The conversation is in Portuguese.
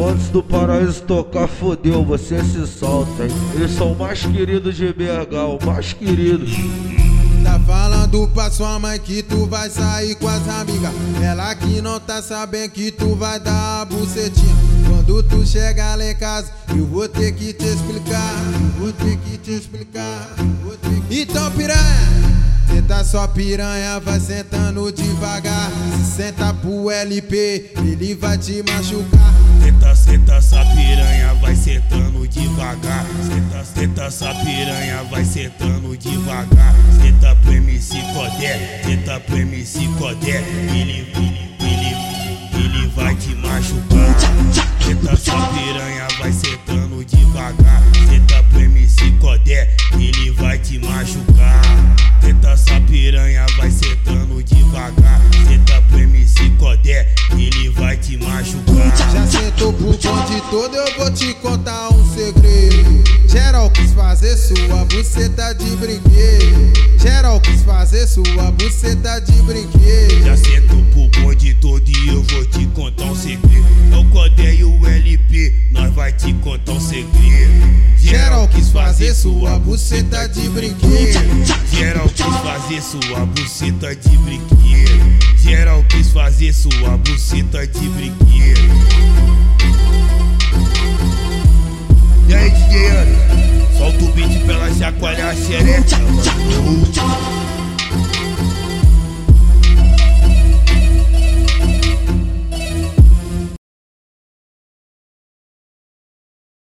antes do paraíso tocar, fodeu, você se solta, hein? Eles são o mais queridos de BH, o mais querido. Tá falando pra sua mãe que tu vai sair com as amigas. Ela que não tá sabendo que tu vai dar a bucetinha. Quando tu chegar lá em casa, eu vou ter que te explicar. Vou ter que te explicar. Que... Então, piranha. Senta só piranha, vai sentando devagar. Se senta pro LP, ele vai te machucar. Senta, essa piranha, vai sentando devagar. Senta, senta essa piranha, vai sentando devagar. Senta pro MC Codé, senta pro MC Codé. Ele, ele, ele, ele vai te machucar. Senta essa piranha, vai sentando devagar. Senta pro MC Codé, ele vai te machucar. Pro bonde todo, eu vou te contar um segredo. Geral quis fazer sua buceta de brinquedo. Geral quis fazer sua buceta de brinquedo. Já sentou pro bonde todo e eu vou te contar um segredo. É o Codé e o LP, nós vai te contar um segredo. Quis fazer sua buceta de brinquedo. Geral quis fazer sua buceta de brinquedo. Geral quis fazer sua buceta de brinquedo. E aí, DJ? Solta o beat pra ela chacoalhar a xereca, mano.